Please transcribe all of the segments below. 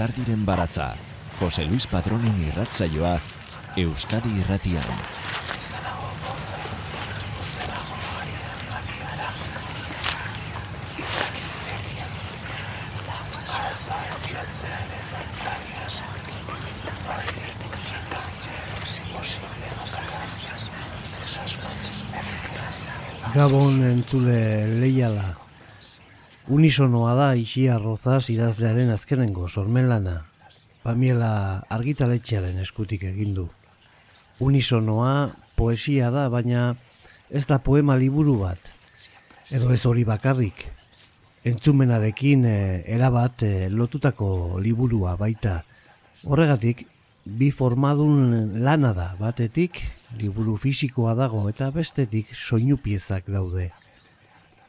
Lizardiren baratza, Jose Luis Patronen irratzaioa, Euskadi irratian. Gabon entzule leiala. Unisonoa da isia rozaz idazlearen azkenengo sormen lana. Pamiela argitaletxearen eskutik egindu. Unisonoa poesia da, baina ez da poema liburu bat. Edo ez hori bakarrik. Entzumenarekin e, erabat e, lotutako liburua baita. Horregatik, bi formadun lana da batetik, liburu fisikoa dago eta bestetik soinu piezak daude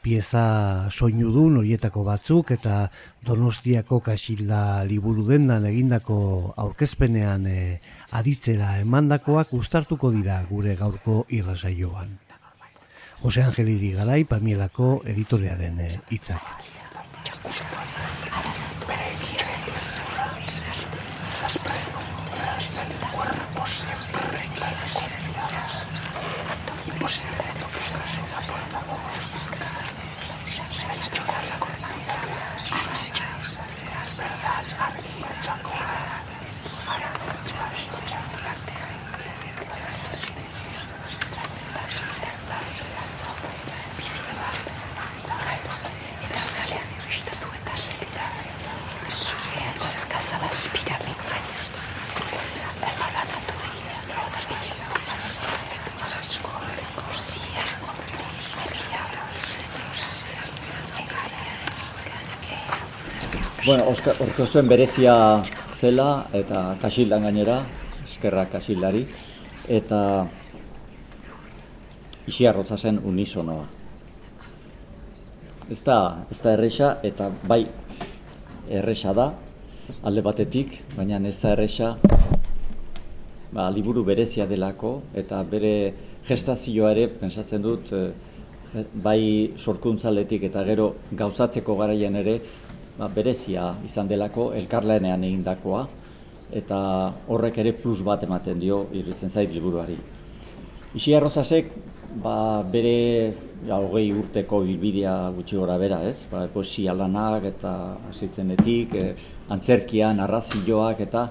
pieza soinu du horietako batzuk eta Donostiako kasilda liburu dendan egindako aurkezpenean e, aditzera emandakoak uztartuko dira gure gaurko irrasaioan. Jose Angeliri Garai Pamielako editorearen eh, hitzak. Bueno, orko zuen berezia zela eta kasildan gainera, eskerrak kasildari, eta isi zen unisonoa. Ez da, ez da erresa eta bai erresa da, alde batetik, baina ez da erresa ba, liburu berezia delako eta bere gestazioa ere, pensatzen dut, eh, bai sorkuntzaletik eta gero gauzatzeko garaian ere ba, berezia izan delako elkarlanean egindakoa eta horrek ere plus bat ematen dio iruditzen zait liburuari. Isi Arrozasek ba, bere ja, hogei urteko bilbidea gutxi gora bera, ez? Ba, poesia lanak eta hasitzenetik, e, antzerkian, arrazioak eta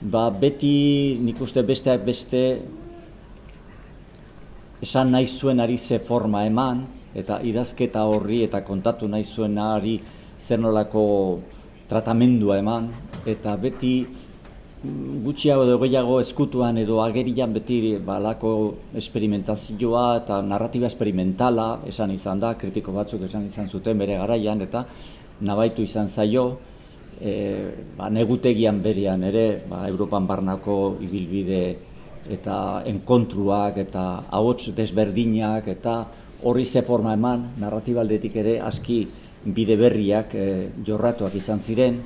ba, beti nik uste besteak beste esan nahi zuen ari ze forma eman eta idazketa horri eta kontatu nahi zuen ari zer nolako tratamendua eman, eta beti mm, gutxiago edo gehiago eskutuan edo agerian beti balako esperimentazioa eta narratiba esperimentala esan izan da, kritiko batzuk esan izan zuten bere garaian, eta nabaitu izan zaio, e, ba, negutegian berean ere, ba, Europan barnako ibilbide eta enkontruak eta ahots desberdinak eta horri ze forma eman, narratibaldetik ere aski bide berriak e, jorratuak izan ziren,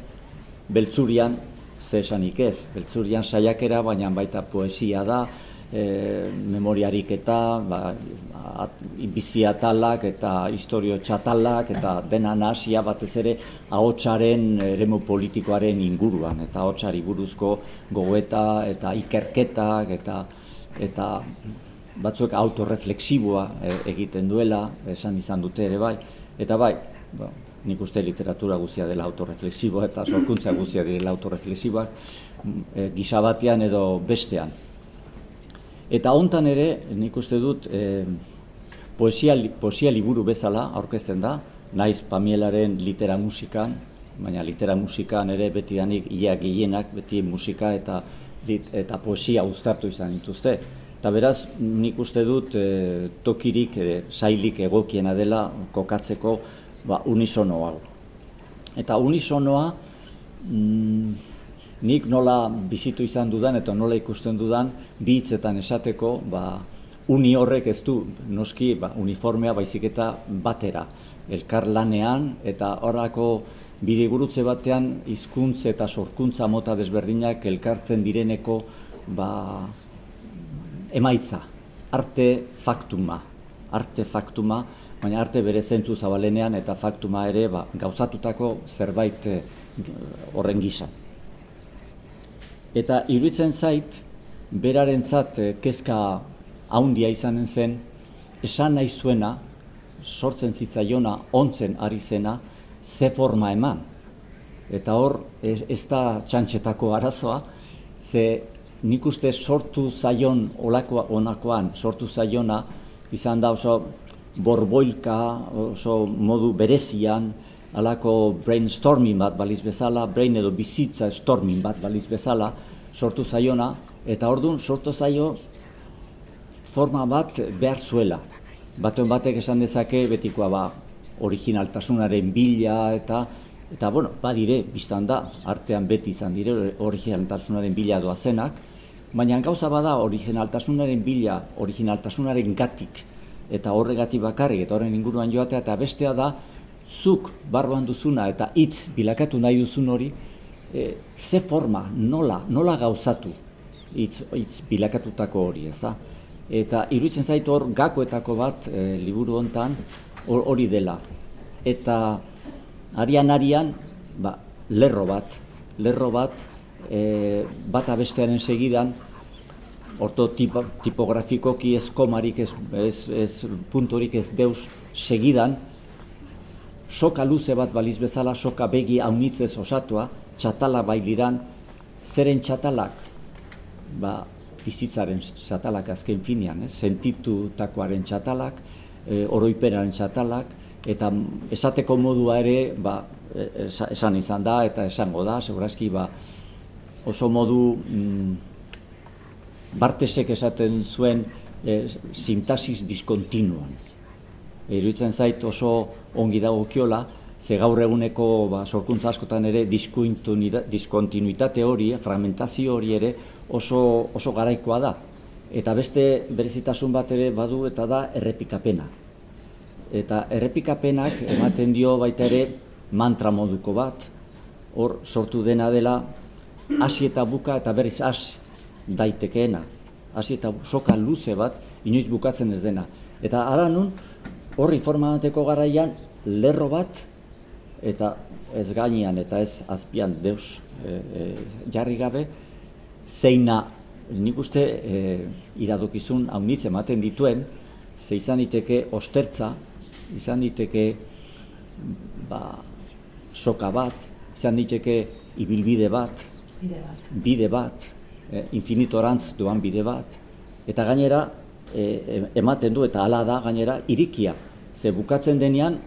beltzurian, ze esanik ez, beltzurian saiakera, baina baita poesia da, e, memoriarik eta ba, bizi atalak eta historio txatalak eta dena nahasia batez ere ahotsaren eremu politikoaren inguruan. Eta ahotsari buruzko gogoeta eta ikerketak eta eta batzuek autorreflexiboa e, egiten duela esan izan dute ere bai. Eta bai ba, nik uste literatura guzia dela autorreflexiboa eta sorkuntza guzia dela autorreflexiboa e, gisa batean edo bestean. Eta hontan ere nik uste dut e, poesia, poesia liburu bezala aurkezten da, naiz Pamielaren litera musikan, baina litera musikan ere beti danik ia gehienak, beti musika eta eta poesia uztartu izan dituzte. Eta beraz, nik uste dut e, tokirik, e, sailik egokiena dela kokatzeko ba, unisono hau. Eta unisonoa mm, nik nola bizitu izan dudan eta nola ikusten dudan bi hitzetan esateko ba, uni horrek ez du noski ba, uniformea baizik eta batera elkar lanean eta horako bide gurutze batean hizkuntz eta sorkuntza mota desberdinak elkartzen direneko ba, emaitza, arte faktuma, arte faktuma, baina arte bere zentzu zabalenean eta faktuma ere ba, gauzatutako zerbait eh, horren gisa. Eta iruditzen zait, beraren zat eh, kezka haundia izanen zen, esan nahi zuena, sortzen zitzaiona, ontzen ari zena, ze forma eman. Eta hor, ez da txantxetako arazoa, ze nik uste sortu zaion olakoa onakoan, sortu zaiona, izan da oso borboilka, oso modu berezian, alako brainstorming bat baliz bezala, brain edo bizitza storming bat baliz bezala, sortu zaiona, eta orduan sortu zaio forma bat behar zuela. Batuen batek esan dezake betikoa ba, originaltasunaren bila eta eta bueno, badire, biztan da, artean beti izan dire originaltasunaren bila doa zenak, baina gauza bada originaltasunaren bila, originaltasunaren gatik, eta horregatik bakarrik, eta horren inguruan joatea, eta bestea da, zuk barruan duzuna eta hitz bilakatu nahi duzun hori, e, ze forma, nola, nola gauzatu hitz, hitz bilakatutako hori, ez da? Eta iruditzen zaitu hor gakoetako bat e, liburu hontan hori dela. Eta arian arian ba, lerro bat, lerro bat e, bat abestearen segidan orto tipografikoki ez komarik ez, ez, ez puntorik ez deus segidan. Soka luze bat baliz bezala soka begi haunitzez osatua txatala bailiran. Zeren txatalak? Ba, bizitzaren txatalak azken finean, eh? sentitutakoaren txatalak, e, oroiperaren txatalak, eta esateko modua ere ba, e, esan izan da eta esango da, segurazki ba, oso modu mm, bartesek esaten zuen e, sintasis diskontinuan. Iruditzen zait oso ongi dago kiola, ze gaur eguneko ba, sorkuntza askotan ere diskontinuitate hori, fragmentazio hori ere oso, oso garaikoa da. Eta beste berezitasun bat ere badu eta da errepikapena. Eta errepikapenak ematen dio baita ere mantra moduko bat, hor sortu dena dela hasi eta buka eta berriz hasi daitekeena. Hasi eta soka luze bat, inoiz bukatzen ez dena. Eta ara nun, horri formateko garaian, lerro bat, eta ez gainean eta ez azpian deus e, jarri gabe, zeina nik uste e, iradokizun haunitz ematen dituen, ze izan diteke ostertza, izan diteke ba, soka bat, izan diteke ibilbide bat, bide bat, bide bat e, infinitorantz duan bide bat, eta gainera e, ematen du eta hala da gainera irikia, ze bukatzen denean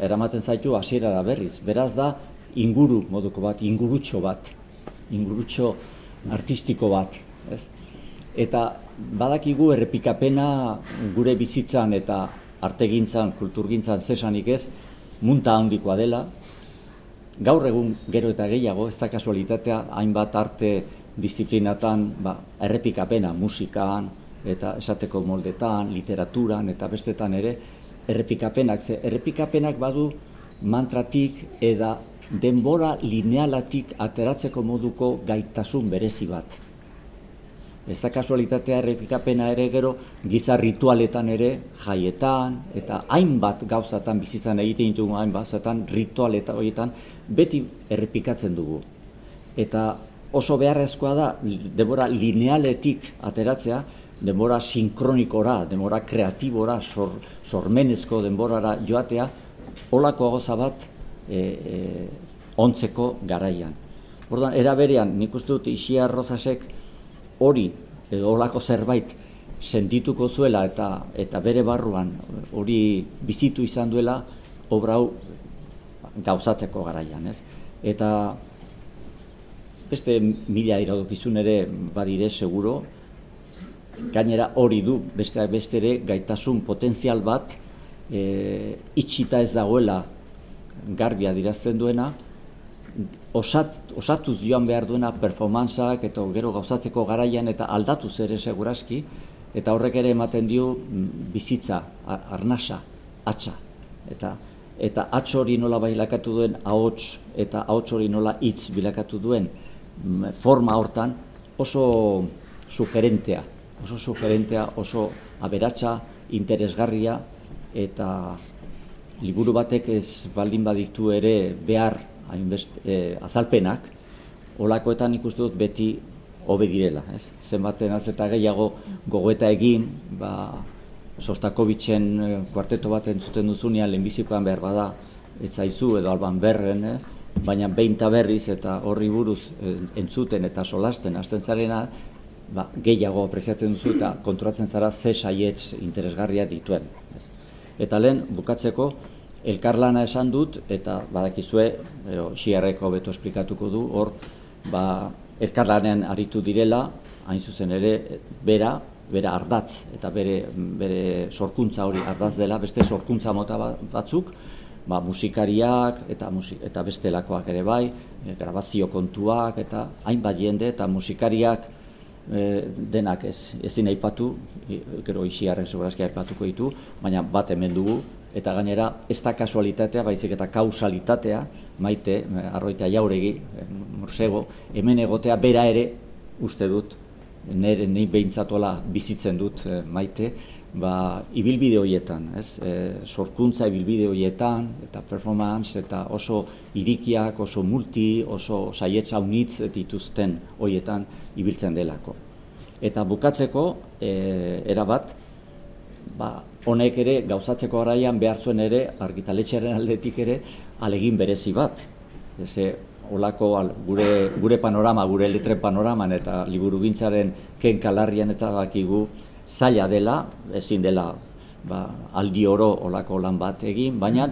eramaten zaitu hasiera da berriz, beraz da inguru moduko bat, ingurutxo bat, ingurutxo artistiko bat, ez? Eta badakigu errepikapena gure bizitzan eta artegintzan, kulturgintzan zesanik ez, munta handikoa dela. Gaur egun gero eta gehiago, ez da kasualitatea, hainbat arte disiplinatan ba, errepikapena musikan eta esateko moldetan, literaturan eta bestetan ere, errepikapenak, ze errepikapenak badu mantratik eda denbora linealatik ateratzeko moduko gaitasun berezi bat. Ez da kasualitatea errepikapena ere gero giza ritualetan ere jaietan eta hainbat gauzatan bizitzan egiten ditugu hainbat zatan ritualeta horietan beti errepikatzen dugu. Eta oso beharrezkoa da denbora linealetik ateratzea, denbora sinkronikora, denbora kreatibora, sor, sormenezko denborara joatea, olako goza bat e, e, ontzeko garaian. Orduan, era berean, nik uste dut Isia Rozasek hori, edo olako zerbait, sentituko zuela eta eta bere barruan hori bizitu izan duela obra hau gauzatzeko garaian, ez? Eta beste mila iradokizun ere badire seguro, gainera hori du beste bestere gaitasun potentzial bat e, itxita ez dagoela garbia dirazten duena, osat, osatuz joan behar duena performantzak eta gero gauzatzeko garaian eta aldatu ere seguraski, eta horrek ere ematen dio mm, bizitza, arnasa, atxa. Eta eta atx hori nola bilakatu duen ahots eta ahots hori nola hitz bilakatu duen forma hortan oso sugerentea, oso sugerentea, oso aberatsa, interesgarria eta liburu batek ez baldin baditu ere behar hainbest e, azalpenak, olakoetan ikustu dut beti hobe direla, ez? Zenbaten az eta gehiago gogoeta egin, ba Sostakovitzen eh, kuarteto bat entzuten duzunean lehenbizikoan behar bada ez zaizu edo alban berren, eh? Baina behin berriz eta horri buruz eh, entzuten eta solasten hasten zarena, ba, gehiago apreziatzen duzu eta konturatzen zara ze saietz interesgarria dituen. Eta lehen, bukatzeko, elkarlana esan dut, eta badakizue, xiarreko beto esplikatuko du, hor, ba, elkarlanean aritu direla, hain zuzen ere, bera, bere ardatz eta bere, bere sorkuntza hori ardaz dela, beste sorkuntza mota ba, batzuk, ba, musikariak eta, musik, eta bestelakoak ere bai, e, grabazio kontuak eta hainbat jende eta musikariak e, denak ez, ezin aipatu, e, gero isiarren segurazki aipatuko ditu, baina bat hemen dugu, eta gainera ez da kasualitatea, baizik eta kausalitatea, maite, arroita jauregi, morsego, hemen egotea bera ere uste dut nire ni behintzatola bizitzen dut maite, ba, ibilbide horietan, ez? E, sorkuntza ibilbide horietan, eta performance, eta oso irikiak, oso multi, oso saietza unitz dituzten horietan ibiltzen delako. Eta bukatzeko, e, erabat, ba, honek ere, gauzatzeko garaian behar zuen ere, argitaletxearen aldetik ere, alegin berezi bat. Eze, olako gure, gure panorama, gure letre panoraman eta liburu gintzaren kenkalarrian eta dakigu zaila dela, ezin dela ba, aldi oro olako lan bat egin, baina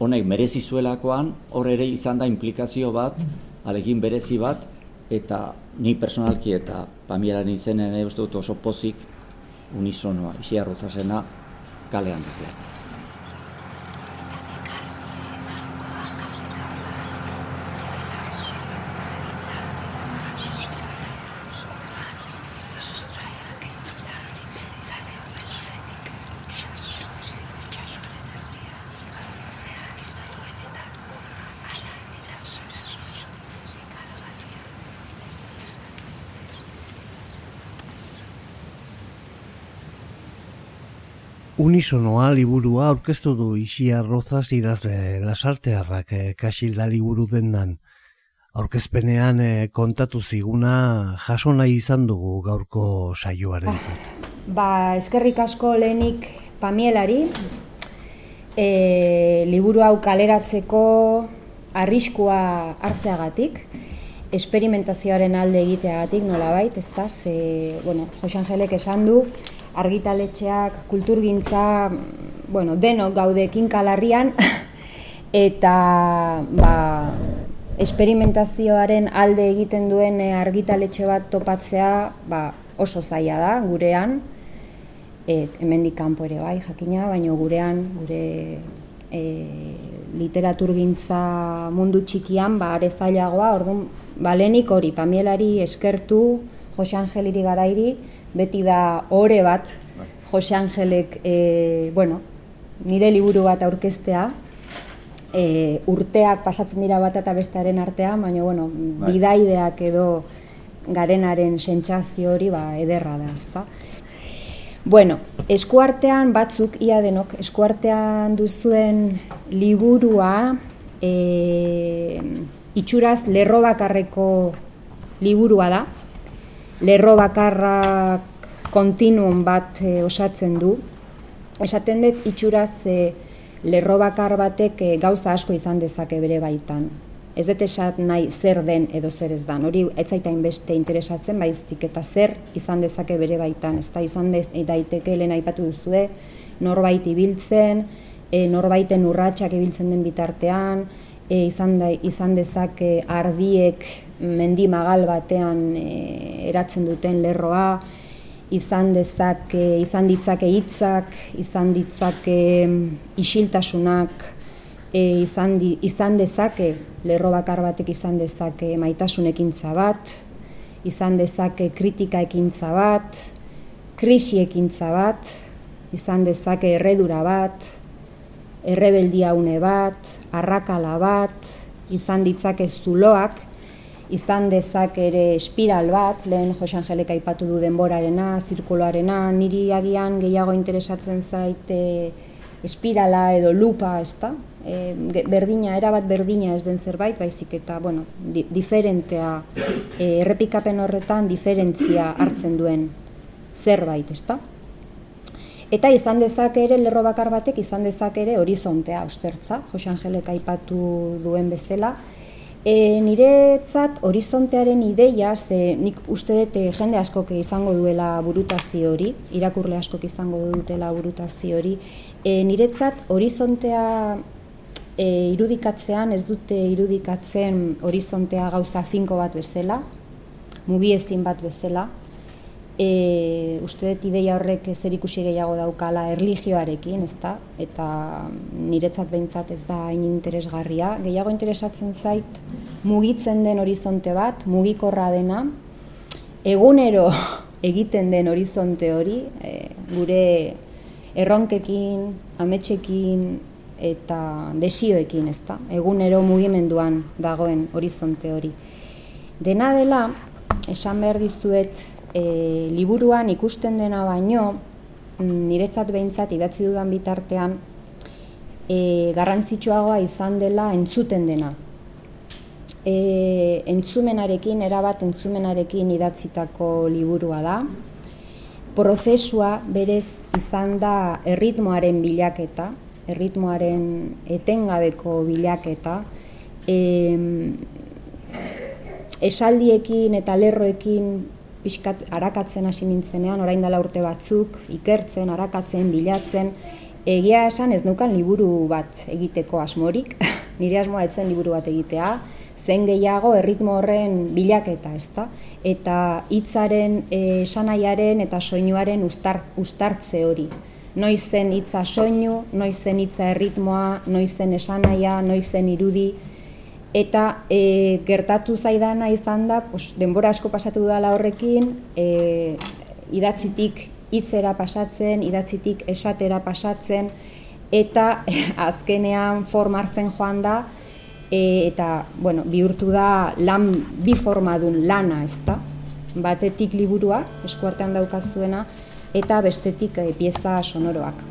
honek merezi zuelakoan hor ere izan da implikazio bat, alegin berezi bat, eta ni personalki eta pamiaren izenen uste dut oso pozik unisonoa, isi arrozasena kalean dut. Unisonoa liburua aurkeztu du Isia Rozas idazle lasartearrak eh, kasilda liburu dendan. Aurkezpenean eh, kontatu ziguna jaso nahi izan dugu gaurko saioaren zat. Ba, eskerrik asko lehenik pamielari, e, liburu hau kaleratzeko arriskua hartzeagatik, esperimentazioaren alde egiteagatik nolabait, ez da, ze, bueno, Jose Angelek esan du, argitaletxeak, kulturgintza, bueno, denok gaudekin kalarrian, eta ba, esperimentazioaren alde egiten duen eh, argitaletxe bat topatzea ba, oso zaila da gurean, e, hemendik kanpo ere bai, jakina, baina gurean, gure e, literaturgintza mundu txikian, ba, are zailagoa, orduan, balenik hori, pamielari eskertu, Jose Angeliri garairi, beti da ore bat. Jose Angelek e, bueno, nire liburu bat aurkeztea e, urteak pasatzen dira bat eta bestearen artean, baina bueno, bai. bidaideak edo garenaren sentsazio hori ba, ederra da, ezta? Bueno, eskuartean batzuk, ia denok, eskuartean duzuen liburua e, itxuraz lerro bakarreko liburua da, lerro bakarrak kontinuum bat e, osatzen du. Esaten dut itxuraz e, lerro bakar batek e, gauza asko izan dezake bere baitan. Ez dut esat nahi zer den edo zer ez dan. Hori ez zaitain beste interesatzen baizik eta zer izan dezake bere baitan. Ez da izan dez, daiteke lehen aipatu duzue, norbait ibiltzen, e, norbaiten urratsak ibiltzen den bitartean, e, izan, da, izan dezake ardiek mendi magal batean e, eratzen duten lerroa, izan dezake, izan ditzake hitzak, izan ditzake isiltasunak, e, izan, di, izan dezake lerro bakar batek izan dezake maitasun ekintza bat, izan dezake kritika ekintza bat, krisi ekintza bat, izan dezake erredura bat, errebeldia une bat, arrakala bat, izan ditzake zuloak, izan dezak ere espiral bat, lehen Jose Angelek aipatu du denborarena, zirkuloarena, niri agian gehiago interesatzen zaite espirala edo lupa, ezta? E, berdina, erabat berdina ez den zerbait, baizik eta, bueno, di, diferentea, e, errepikapen horretan diferentzia hartzen duen zerbait, ezta? Eta izan dezak ere, lerro bakar batek, izan dezak ere horizontea ustertza, Jose Angelek aipatu duen bezala, E, niretzat horizontearen ideia, ze nik uste dut eh, jende askok izango duela burutazio hori, irakurle askok izango dutela burutazio hori, e, niretzat horizontea e, irudikatzean, ez dute irudikatzen horizontea gauza finko bat bezala, mugiezin bat bezala, e, uste dut ideia horrek zer ikusi gehiago daukala erligioarekin, ez da? Eta niretzat behintzat ez da hain interesgarria. Gehiago interesatzen zait mugitzen den horizonte bat, mugikorra dena, egunero egiten den horizonte hori, e, gure erronkekin, ametxekin eta desioekin, ez da? Egunero mugimenduan dagoen horizonte hori. Dena dela, esan behar dizuet, e, liburuan ikusten dena baino, mm, niretzat behintzat idatzi dudan bitartean, e, garrantzitsuagoa izan dela entzuten dena. E, entzumenarekin, erabat entzumenarekin idatzitako liburua da. Prozesua berez izan da erritmoaren bilaketa, erritmoaren etengabeko bilaketa, e, esaldiekin eta lerroekin pixkat arakatzen hasi nintzenean, orain dela urte batzuk, ikertzen, arakatzen, bilatzen, egia esan ez nukan liburu bat egiteko asmorik, nire asmoa etzen liburu bat egitea, zen gehiago erritmo horren bilaketa, ezta? Eta hitzaren esanaiaren eta soinuaren ustar, ustartze hori. Noiz zen hitza soinu, noiz zen hitza erritmoa, noiz zen esanaia, noiz zen irudi, Eta e, gertatu zaidana izan da, pues, denbora asko pasatu dela horrekin, e, idatzitik hitzera pasatzen, idatzitik esatera pasatzen, eta azkenean forma hartzen joan da, e, eta bueno, bihurtu da lan bi formadun lana, ez da? Batetik liburua, eskuartean daukazuena, eta bestetik e, pieza sonoroak.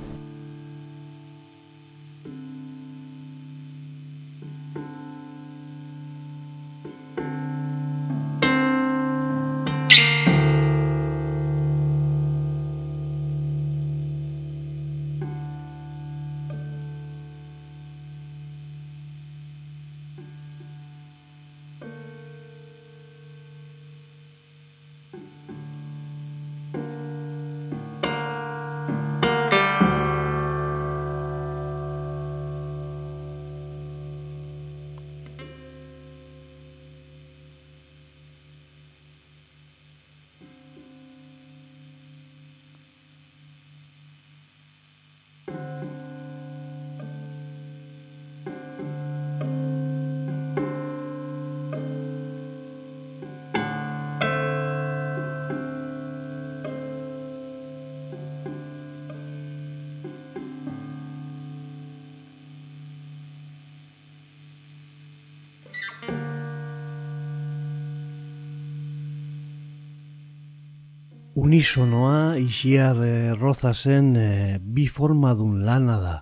Unisonoa isiar e, rozazen e, bi formadun lana da.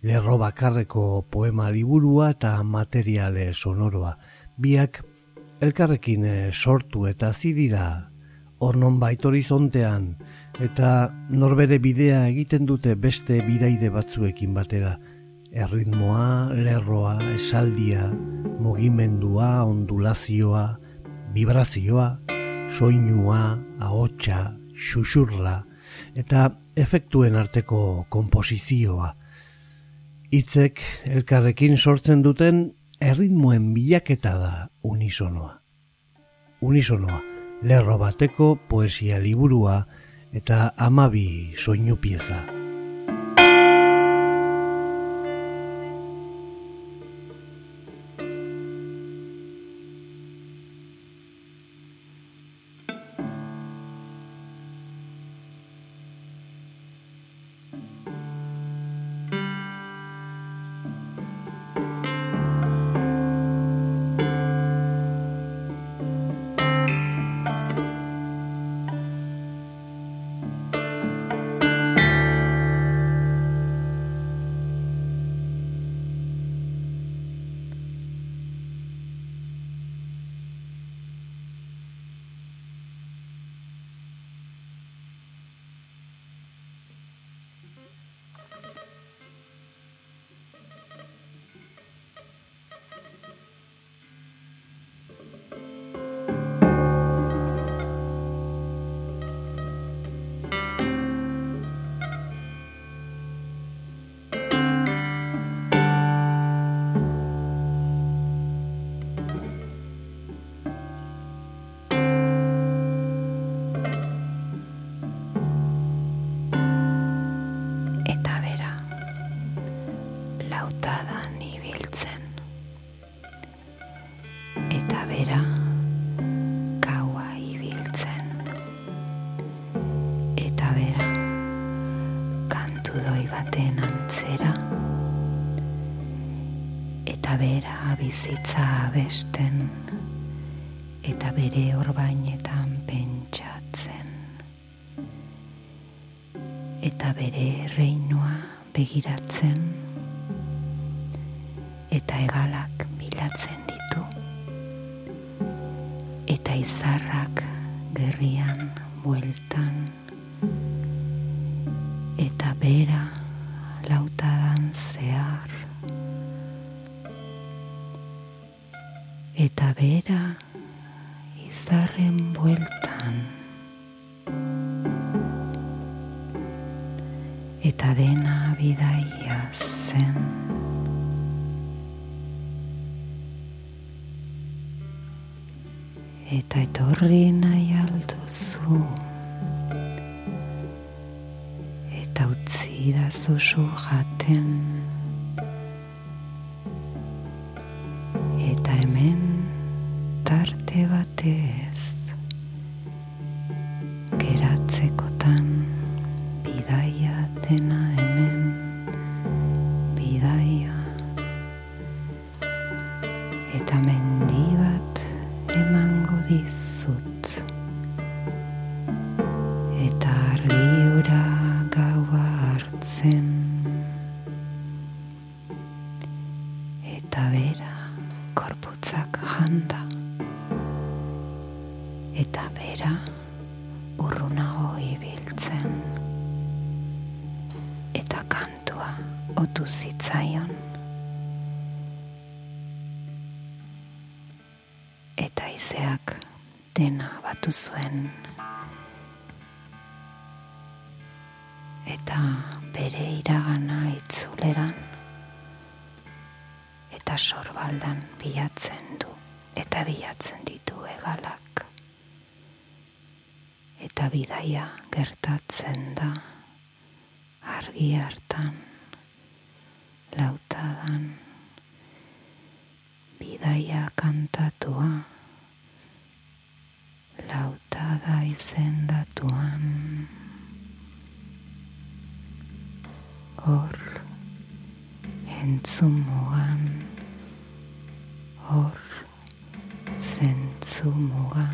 Lerro bakarreko poema liburua eta materiale sonoroa. Biak elkarrekin e, sortu eta zidira ornon bait horizontean eta norbere bidea egiten dute beste bidaide batzuekin batera. Erritmoa, lerroa, esaldia, mugimendua, ondulazioa, vibrazioa, soinua, ahotsa, xuxurla eta efektuen arteko konposizioa. Hitzek elkarrekin sortzen duten erritmoen bilaketa da unisonoa. Unisonoa, lerro bateko poesia liburua eta amabi soinu pieza. bizitza abesten eta bere orbainetan pentsatzen eta bere reinua begiratzen. eta behera izarren bueltan. Eta dena bidaia zen. Eta etorri nahi alduzu eta utzi da jaten. 부모가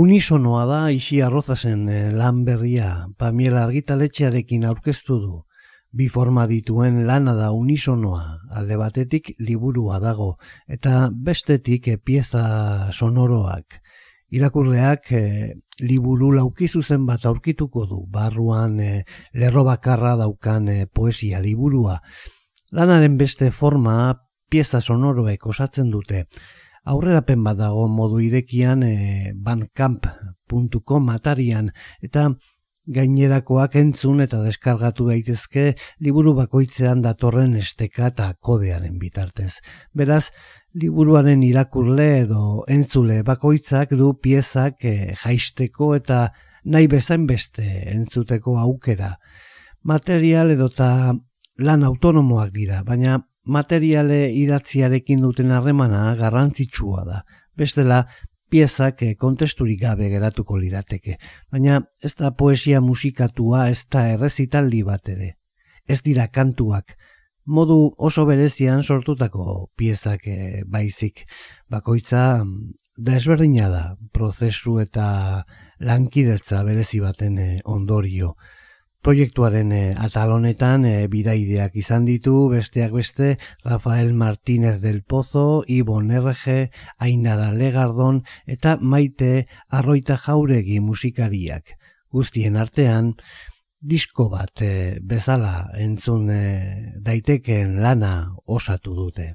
Unisonoa da isi arrozazen eh, lan berria, Pamiela argitaletxearekin aurkeztu du. Bi forma dituen lana da unisonoa, alde batetik liburua dago, eta bestetik e, pieza sonoroak. Irakurleak e, liburu laukizu zen bat aurkituko du, barruan e, lerro bakarra daukan poesia liburua. Lanaren beste forma pieza sonoroek osatzen dute, aurrerapen bat dago modu irekian e, bandcamp.com atarian eta gainerakoak entzun eta deskargatu daitezke liburu bakoitzean datorren esteka eta kodearen bitartez. Beraz, liburuaren irakurle edo entzule bakoitzak du piezak e, jaisteko eta nahi bezain beste entzuteko aukera. Material edota lan autonomoak dira, baina materiale idatziarekin duten harremana garrantzitsua da. Bestela, piezak eh, kontesturik gabe geratuko lirateke, baina ez da poesia musikatua ez da errezitaldi bat ere. Ez dira kantuak, modu oso berezian sortutako piezak eh, baizik. Bakoitza, mm, da ezberdina da, prozesu eta lankidetza berezi baten eh, ondorio. Proiektuaren e, atal honetan e, bidaideak izan ditu besteak beste Rafael Martínez del Pozo, Ibon Erge, Ainara Legardon eta Maite Arroita Jauregi musikariak. Guztien artean, disko bat e, bezala entzun e, daiteken lana osatu dute.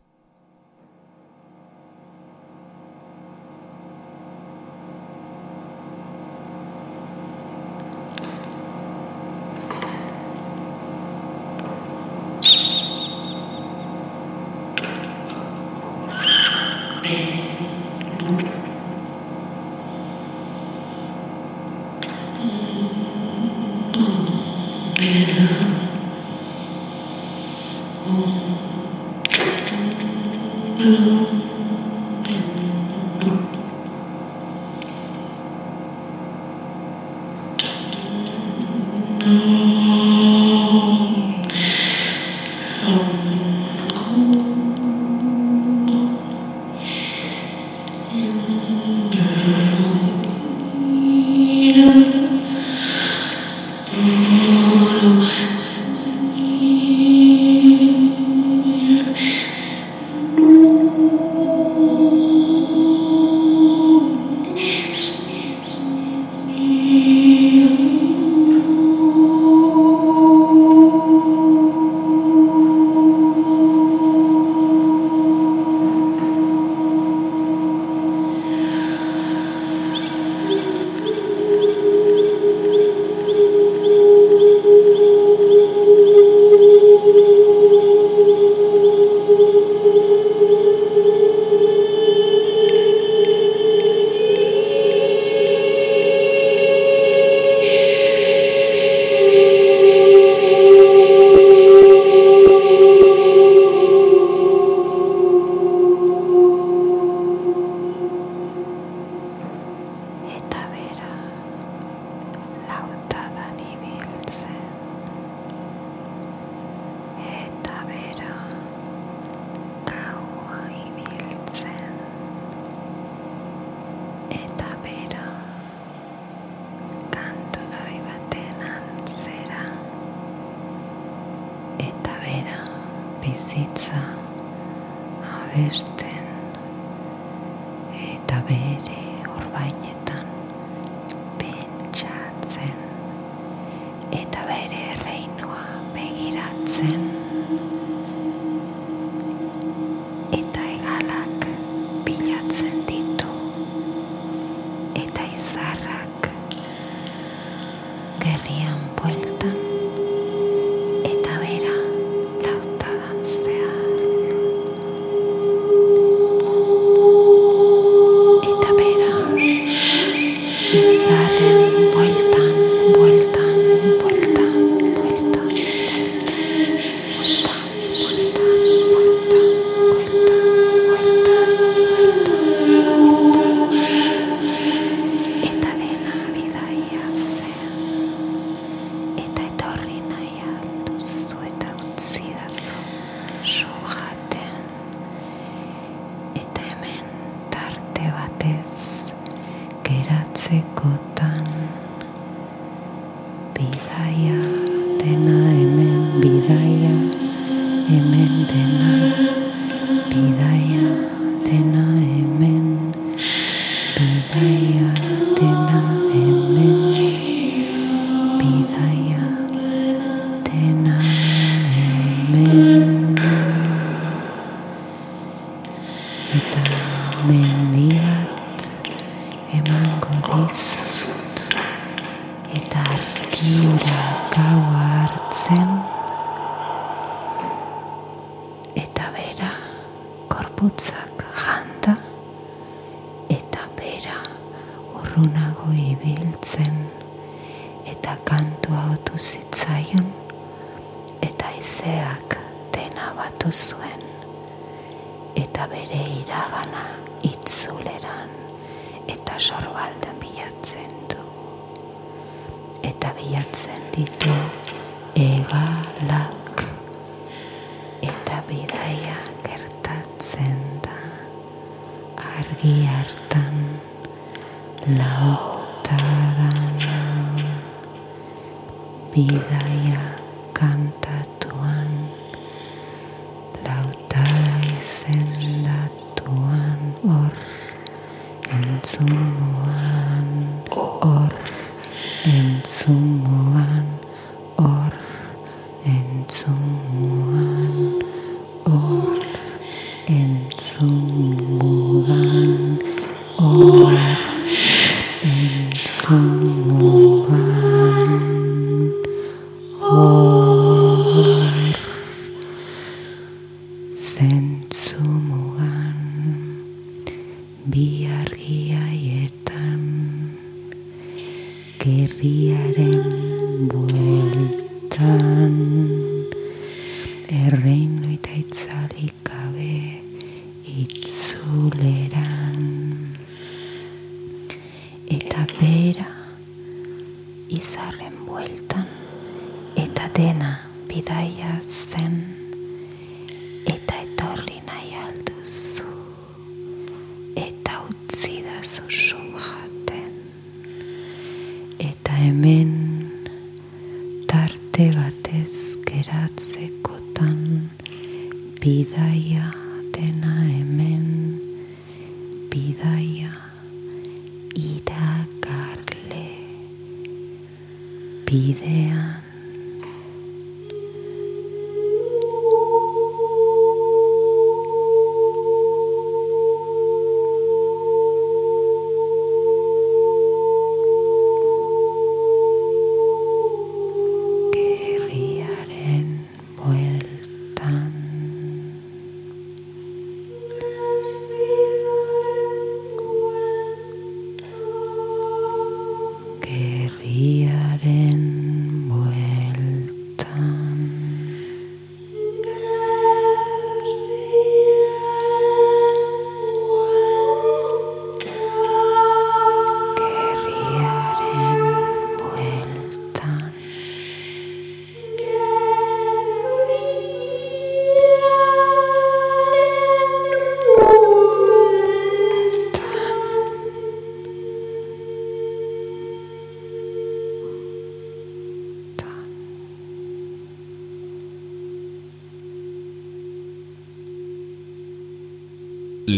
lẻ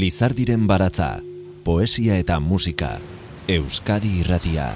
Lizardiren baratza, poesia eta musika, Euskadi irratia.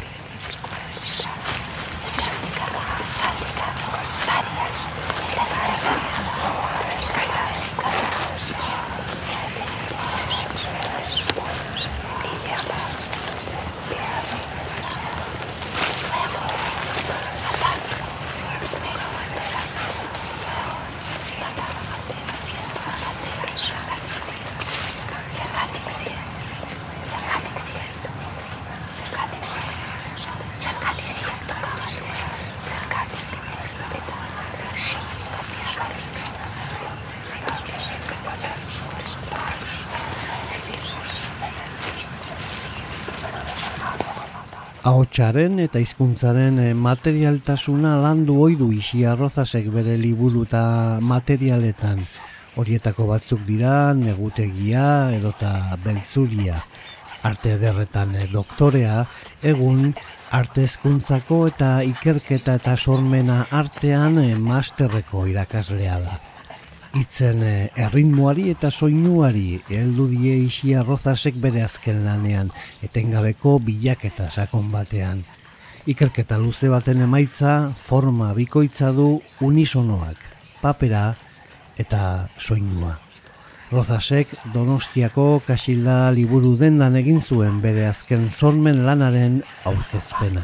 Ahotsaren eta hizkuntzaren eh, materialtasuna landu ohi du isi arrozasek bere liburu eta materialetan. Horietako batzuk dira, negutegia edota beltzuria. Arte derretan eh, doktorea, egun arte eta ikerketa eta sormena artean eh, masterreko irakaslea da. Itzen eh, erritmoari eta soinuari heldu die isia rozasek bere azken lanean, etengabeko bilaketa sakon batean. Ikerketa luze baten emaitza forma bikoitza du unisonoak, papera eta soinua. Rozasek Donostiako kasilda liburu dendan egin zuen bere azken sormen lanaren aurkezpena.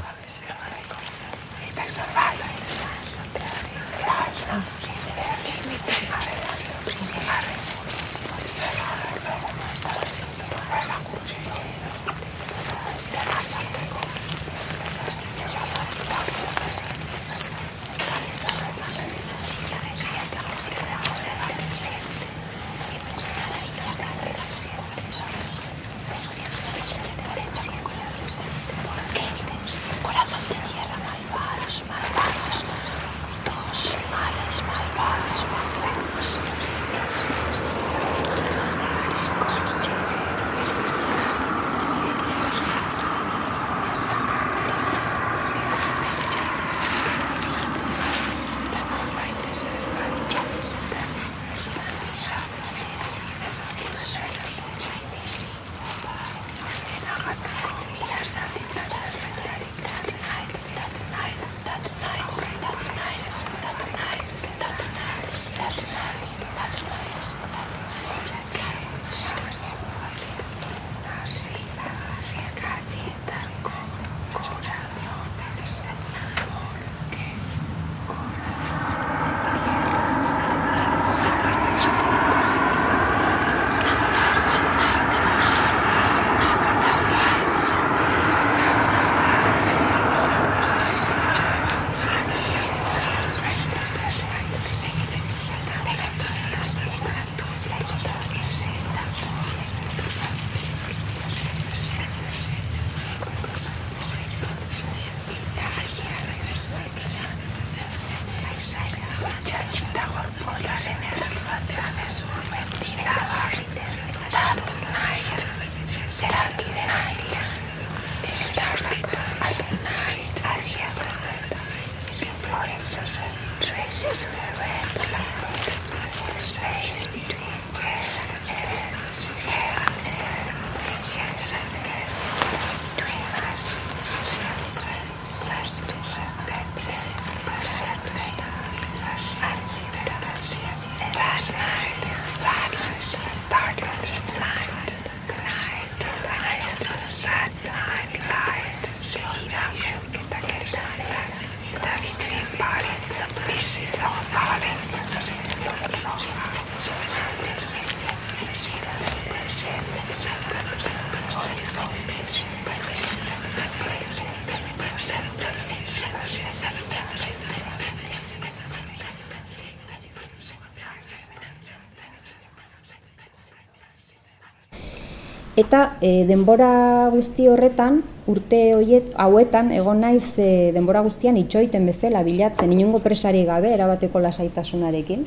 Eta e, denbora guzti horretan, urte hoiet, hauetan, egon naiz e, denbora guztian itxoiten bezala bilatzen, inungo presari gabe, erabateko lasaitasunarekin.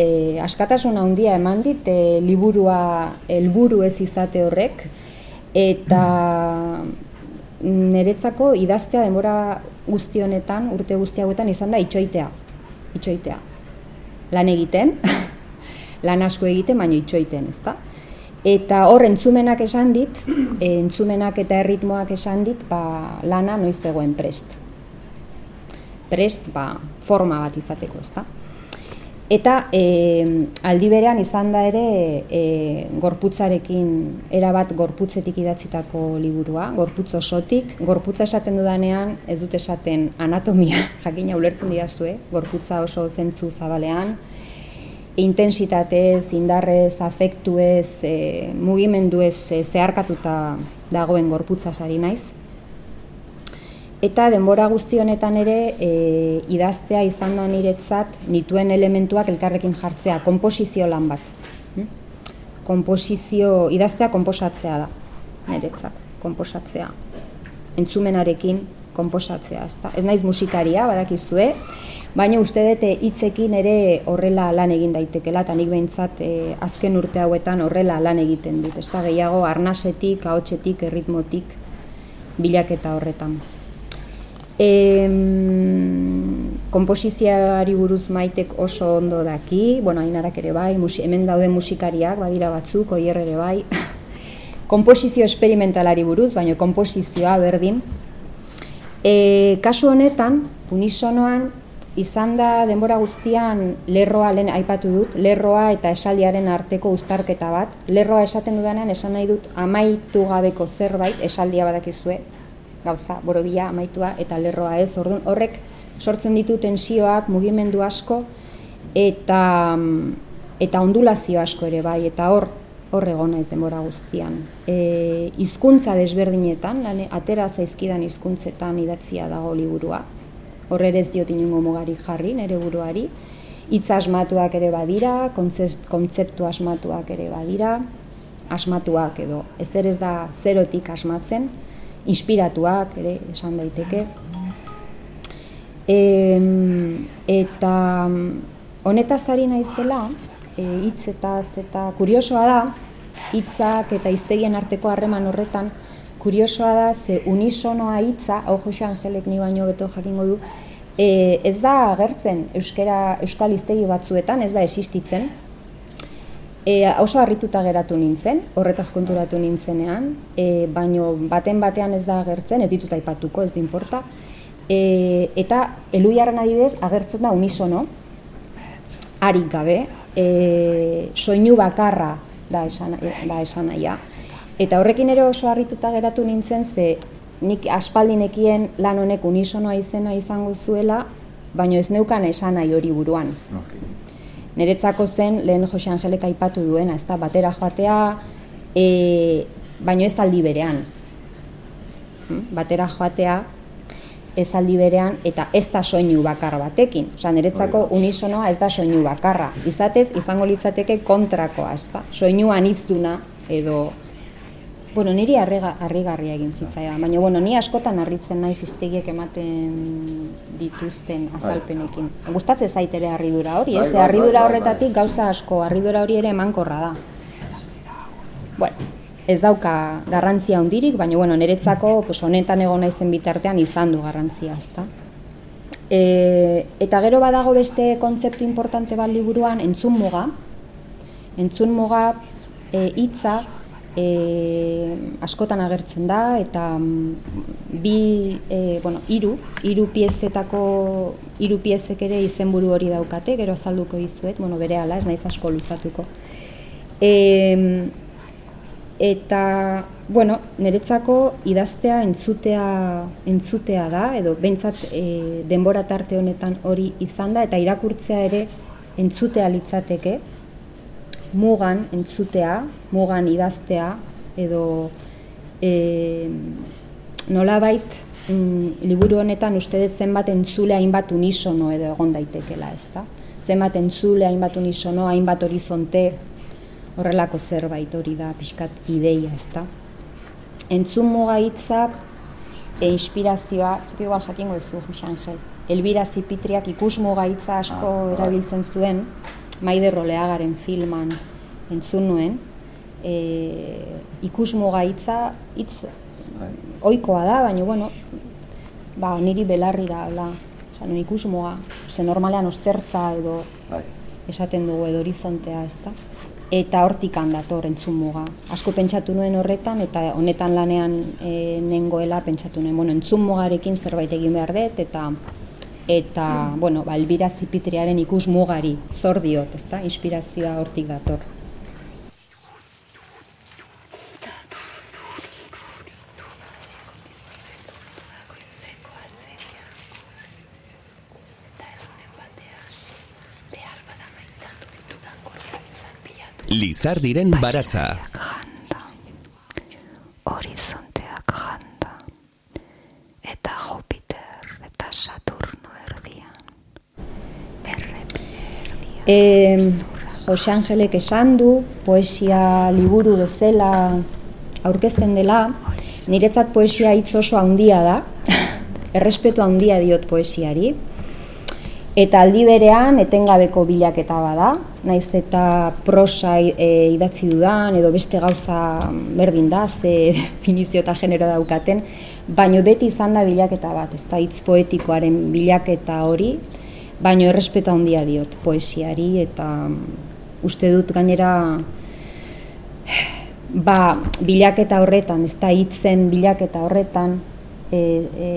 E, askatasuna handia eman dit, e, liburua helburu ez izate horrek, eta niretzako idaztea denbora guzti honetan, urte guzti hauetan izan da itxoitea. Itxoitea. Lan egiten, lan asko egiten, baina itxoiten, ezta? Eta hor entzumenak esan dit, e, entzumenak eta erritmoak esan dit, ba, lana noiz zegoen prest. Prest, ba, forma bat izateko, ezta? Eta e, aldi berean izan da ere e, gorputzarekin, erabat gorputzetik idatzitako liburua, gorputz osotik, gorputza esaten dudanean ez dut esaten anatomia, jakina ulertzen diazue, gorputza oso zentzu zabalean, intensitatez, indarrez, afektuez, e, mugimenduez e, zeharkatuta dagoen gorputza sari naiz. Eta denbora guzti honetan ere e, idaztea izan da niretzat nituen elementuak elkarrekin jartzea, komposizio lan bat. Hm? Komposizio, idaztea komposatzea da, niretzat, komposatzea. Entzumenarekin, konposatzea, ezta? Ez naiz musikaria, badakizue, baina uste dute hitzekin ere horrela lan egin daitekela, eta nik behintzat e, azken urte hauetan horrela lan egiten dut, ezta gehiago arnasetik, ahotsetik, erritmotik, bilaketa horretan. E, komposizioari buruz maitek oso ondo daki, bueno, hainarak ere bai, musi, hemen daude musikariak, badira batzuk, oier ere bai, komposizio esperimentalari buruz, baina komposizioa berdin. E, kasu honetan, unisonoan, izan da denbora guztian lerroa lehen aipatu dut, lerroa eta esaldiaren arteko uztarketa bat. Lerroa esaten dudanean esan nahi dut amaitu gabeko zerbait, esaldia badakizue, gauza, borobia amaitua eta lerroa ez. Orduan, horrek sortzen ditu tensioak, mugimendu asko eta eta ondulazio asko ere bai eta hor hor egona ez denbora guztian. E, hizkuntza desberdinetan, lane, atera zaizkidan hizkuntzetan idatzia dago liburua. Hor ere ez diot inungo mugari jarri nere buruari. Hitz asmatuak ere badira, kontzeptu asmatuak ere badira, asmatuak edo ez ez da zerotik asmatzen, inspiratuak ere esan daiteke. E, eta honetaz ari naizela, e, eta kuriosoa da, hitzak eta hiztegien arteko harreman horretan, kuriosoa da, ze unisonoa hitza, hau Jose Angelek ni baino beto jakingo du, e, ez da agertzen euskera, euskal hiztegi batzuetan, ez da existitzen, E, oso harrituta geratu nintzen, horretaz konturatu nintzenean, e, baino baten batean ez da agertzen, ez ditut aipatuko, ez du importa. E, eta eluiaren adibidez agertzen da unisono, harik gabe, e, soinu bakarra da esan, da esan Eta horrekin ere oso harrituta geratu nintzen, ze nik aspaldinekien lan honek unisonoa izena izango zuela, baino ez neukan esan nahi hori buruan. Neretzako zen, lehen Jose Angelek aipatu duena, ez da, batera joatea, e, baino ez aldi berean. Hm? Batera joatea, ez aldi berean, eta ez da soinu bakar batekin. Osa, niretzako unisonoa ez da soinu bakarra. Izatez, izango litzateke kontrakoa, ez da. Soinu anizduna, edo... Bueno, niri harrigarria egin zitzaia, baina bueno, ni askotan harritzen naiz iztegiek ematen dituzten bai. azalpenekin. Gustatzen zait ere harridura hori, ez? Bai, bai, harridura horretatik gauza asko, harridura hori ere emankorra da. Bueno, ez dauka garrantzia hondirik, baina bueno, niretzako pues, honetan egon naizen bitartean izan du garrantzia, ezta. E, eta gero badago beste kontzeptu importante bat liburuan entzun muga. Entzun muga e, hitza e, askotan agertzen da eta mm, bi e, bueno, hiru, hiru piezetako hiru piezek ere izenburu hori daukate, gero azalduko dizuet, bueno, berehala, ez naiz asko luzatuko. Eh, eta bueno, niretzako idaztea entzutea entzutea da edo behintzat e, denbora tarte honetan hori izan da eta irakurtzea ere entzutea litzateke mugan entzutea, mugan idaztea edo e, nolabait mm, liburu honetan uste dut zenbat entzule hainbat unisono edo egon daitekela, ezta? Zenbat entzule hainbat unisono, hainbat horizonte, horrelako zerbait hori da pixkat ideia, ezta. Entzun muga hitza e inspirazioa, zuk igual jakingo duzu, Jose Angel. Elbira Zipitriak ikus muga hitza asko ah, bai. erabiltzen zuen, maide roleagaren filman entzun nuen, e, ikus muga hitza, hitz oikoa da, baina bueno, ba, niri belarri da, la, Osa, ikus muga, ze normalean ostertza edo bai. esaten dugu edo horizontea, ez da eta hortik handator entzun muga. Asko pentsatu nuen horretan eta honetan lanean e, nengoela pentsatu nuen. Bueno, entzun mugarekin zerbait egin behar dut eta eta bueno, ba, Elbira Zipitriaren ikus mugari zor diot, ezta? Inspirazioa hortik dator. Lizardiren baratza. Eh, Jose Angelek esan du, poesia liburu bezala aurkezten dela, niretzat poesia hitz oso handia da, errespetu handia diot poesiari, eta aldi berean etengabeko bilaketa bada, naiz eta prosa e, idatzi dudan, edo beste gauza berdin da, ze definizio eta genero daukaten, baino beti izan da bilaketa bat, ez da hitz poetikoaren bilaketa hori, baino errespetu handia diot poesiari, eta uste dut gainera ba, bilaketa horretan, ez da hitzen bilaketa horretan, e, e,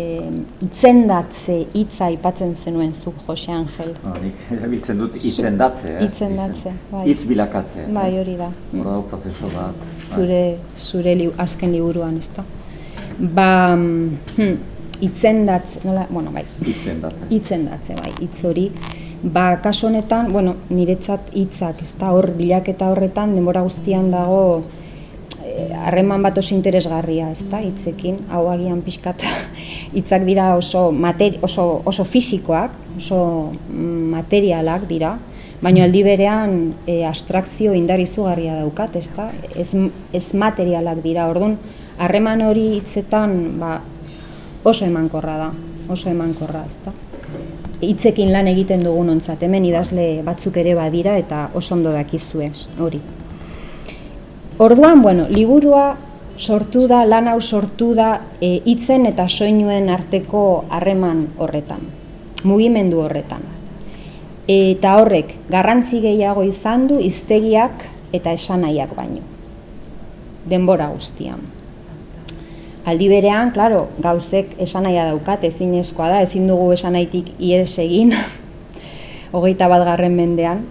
itzendatze hitza aipatzen zenuen zuk Jose Angel. No, nik erabiltzen dut itzendatze, eh? Itzendatze, bai. Itz bilakatze. Bai, hori da. Hora da prozeso bat. bai. Zure, zure li, azken liburuan, ez da. Ba, hm, itzendatze, nola, bueno, bai, Itzendatze. itzendatze, bai, hitz hori. Ba, kasu honetan, bueno, niretzat hitzak, ez da, hor bilaketa horretan, denbora guztian dago eh, harreman bat oso interesgarria, ez da, hitzekin, hau agian pixkat, hitzak dira oso, materi, oso, oso fisikoak, oso materialak dira, baina aldi berean e, abstrakzio indar izugarria daukat, ez da, ez, ez materialak dira, orduan, harreman hori hitzetan, ba, oso emankorra da, oso emankorra, ez da. Hitzekin lan egiten dugun ontzat, hemen idazle batzuk ere badira eta oso ondo dakizue hori. Orduan, bueno, liburua sortu da, lan hau sortu da e, hitzen eta soinuen arteko harreman horretan, mugimendu horretan. Eta horrek garrantzi gehiago izan du hiztegiak eta esanaiak baino. Denbora guztian. Aldi berean, claro, gauzek esanaia daukat, ezinezkoa da, ezin dugu esanaitik ies egin, hogeita bat garren mendean,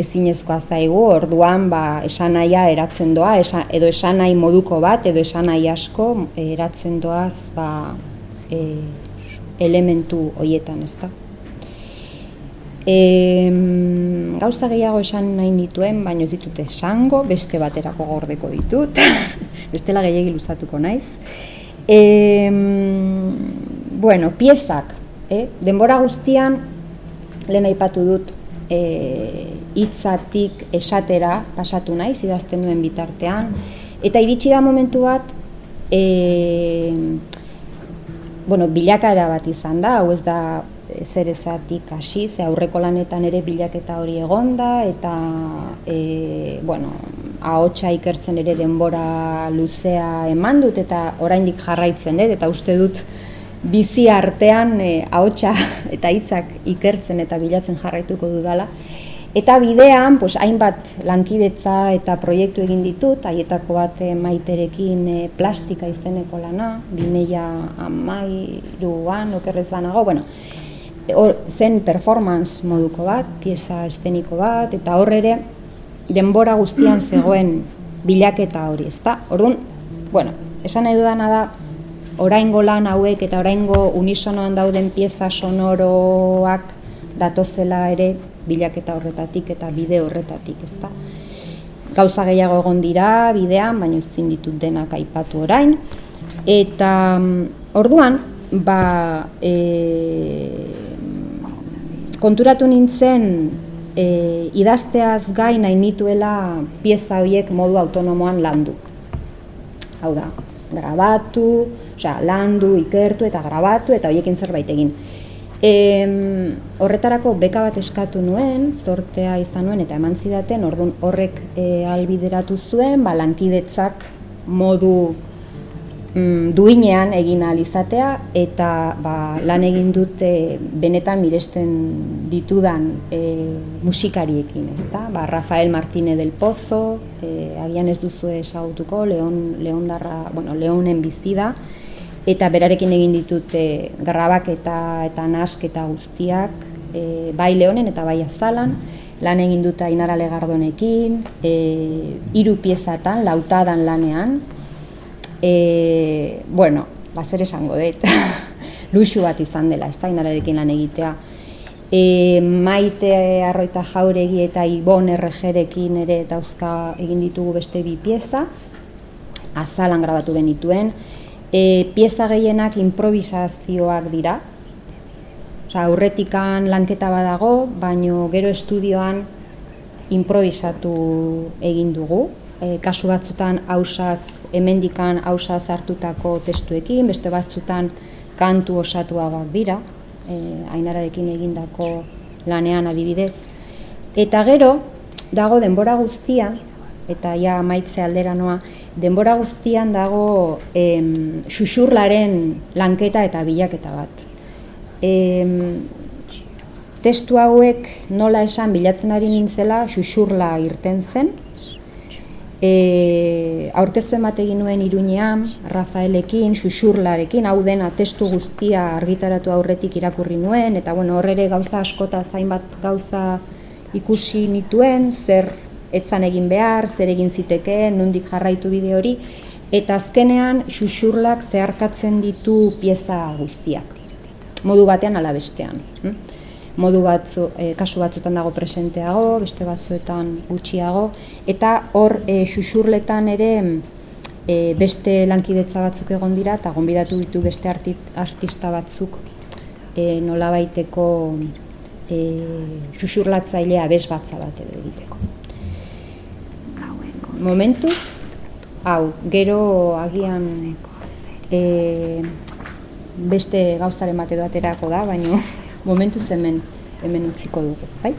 ezinezkoa zaigu, orduan ba, esanaia eratzen doa, esa, edo esanai moduko bat, edo esanai asko eratzen doaz ba, e, elementu hoietan, ez da. E, gauza gehiago esan nahi nituen, baino ez ditut esango, beste baterako gordeko ditut, bestela gehiagi luzatuko naiz. E, bueno, piezak, eh? denbora guztian, lehen aipatu dut, e, hitzatik esatera pasatu naiz, idazten duen bitartean, eta iritsi da momentu bat, e, bueno, bilakara bat izan da, hau ez da zer ezatik hasi, ze aurreko lanetan ere bilaketa hori egonda eta e, bueno, ahotsa ikertzen ere denbora luzea eman dut eta oraindik jarraitzen dut eta uste dut bizi artean e, ahotsa eta hitzak ikertzen eta bilatzen jarraituko dudala. Eta bidean, pues, hainbat lankidetza eta proiektu egin ditut, haietako bat eh, maiterekin e, plastika izeneko lana, 2000 amairuan, okerrez banago, bueno, hor, zen performance moduko bat, pieza esteniko bat, eta hor ere denbora guztian zegoen bilaketa hori, ezta? Orduan, bueno, esan nahi dudana da, oraingo lan hauek eta oraingo unisonoan dauden pieza sonoroak datozela ere bilaketa horretatik eta bide horretatik, ezta? Gauza gehiago egon dira bidean, baina ezin ditut denak aipatu orain. Eta orduan, ba, e, konturatu nintzen e, idazteaz gain nahi nituela pieza horiek modu autonomoan landu. Hau da, grabatu, osea, landu, ikertu eta grabatu eta horiekin zerbait egin. E, horretarako beka bat eskatu nuen, zortea izan nuen eta eman zidaten, orduan horrek e, albideratu zuen, ba, lankidetzak modu mm, duinean egin ahal izatea eta ba, lan egin dute benetan miresten ditudan e, musikariekin, ezta? Ba, Rafael Martínez del Pozo, e, agian ez duzu ezagutuko, Leon, Leondarra, bueno, Leonen bizida, eta berarekin egin ditute grabak eta eta nasketa guztiak e, bai Leonen eta bai Azalan lan egin dute Ainara Legardonekin e, hiru piezatan lautadan lanean e, bueno ba zer esango dut luxu bat izan dela ez lan egitea e, Maite Arroita Jauregi eta Ibon Errejerekin ere dauzka egin ditugu beste bi pieza Azalan grabatu genituen e, pieza gehienak improvisazioak dira. Osa, aurretikan lanketa badago, baino gero estudioan improvisatu egin dugu. E, kasu batzutan hausaz, hemendikan hausaz hartutako testuekin, beste batzutan kantu osatuagoak dira, e, ainararekin egindako lanean adibidez. Eta gero, dago denbora guztian, eta ja maitze aldera noa, denbora guztian dago em, xuxurlaren lanketa eta bilaketa bat. Em, testu hauek nola esan bilatzen ari nintzela xuxurla irten zen, E, aurkeztu emategin nuen iruñean, Rafaelekin, Xuxurlarekin, hau dena testu guztia argitaratu aurretik irakurri nuen, eta bueno, horrere gauza askota zainbat gauza ikusi nituen, zer etzan egin behar, zer egin zitekeen, nondik jarraitu bide hori, eta azkenean Xuxurlak zeharkatzen ditu pieza guztiak, modu batean ala bestean. Hm? Modu batzu, e, kasu batzuetan dago presenteago, beste batzuetan gutxiago, eta hor e, xuxurletan ere e, beste lankidetza batzuk egon dira, eta gonbidatu ditu beste artista batzuk e, nola baiteko e, xuxurlatzailea bez batza bat edo egiteko. Momentu, hau, gero agian e, beste gauzaren bat edo aterako da, baina momentu hemen hemen utziko dugu, bai?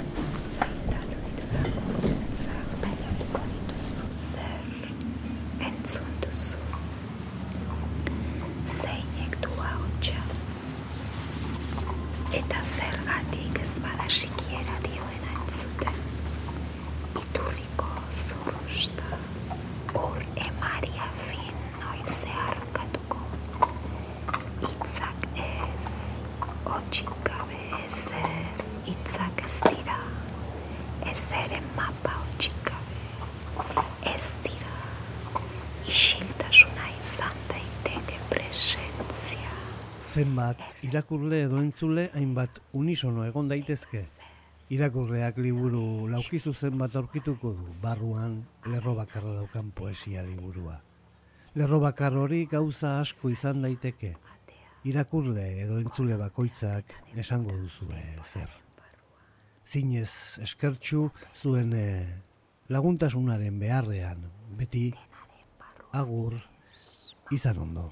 Irakurle edo entzule hainbat unisono egon daitezke. Irakurleak liburu laukizu zenbat aurkituko du, barruan lerro bakarra daukan poesia liburua. Lerro bakar hori gauza asko izan daiteke. Irakurle edo entzule bakoitzak esango duzu zer. Zinez eskertxu zuen eh, laguntasunaren beharrean, beti agur izan ondo.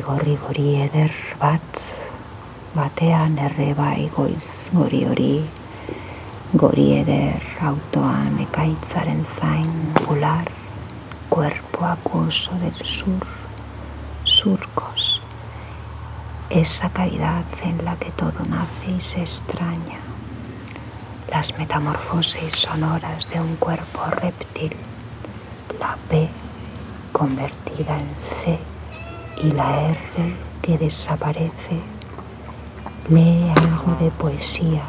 Gori gori eder bat batean erre bai goiz gori hori gori eder autoan ekaitzaren zain bular cuerpo acuoso del sur surcos. Esa caridad en la que todo nace y se extraña. Las metamorfosis sonoras de un cuerpo reptil la P convertida en C y la R que desaparece. Lee algo de poesía,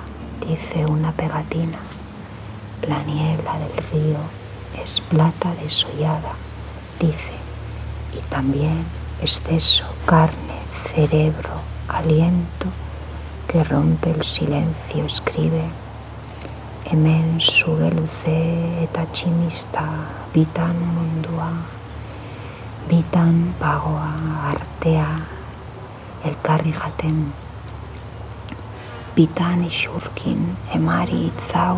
dice una pegatina. La niebla del río es plata desollada, dice, y también exceso, carne, cerebro, aliento que rompe el silencio, escribe. Hemen eta tximista bitan mundua bitan pagoa artea elkarri jaten. Bitan isurkin emari itzau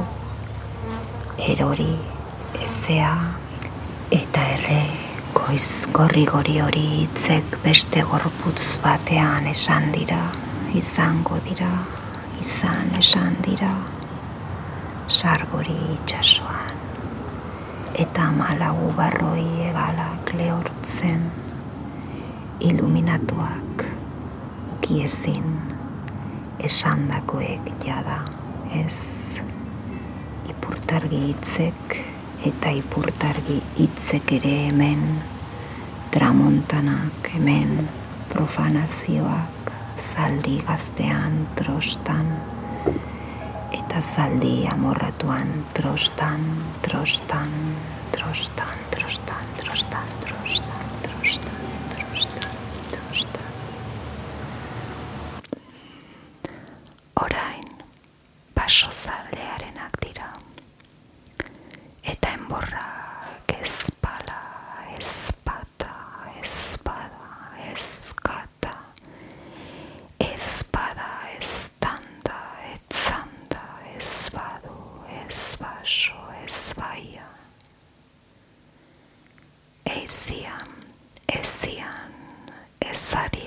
erori ezea eta erre goiz gorri gori hori hitzek beste gorputz batean esan dira izango dira izan esan dira sargori itxasoan eta malagu barroi egala lehortzen, iluminatuak, ukiezin, esandakoek jada, ez ipurtargi hitzek eta ipurtargi hitzek ere hemen, tramontanak hemen, profanazioak, zaldi gaztean, trostan, eta zaldi amorratuan, trostan, trostan, trostan, trostan. Sari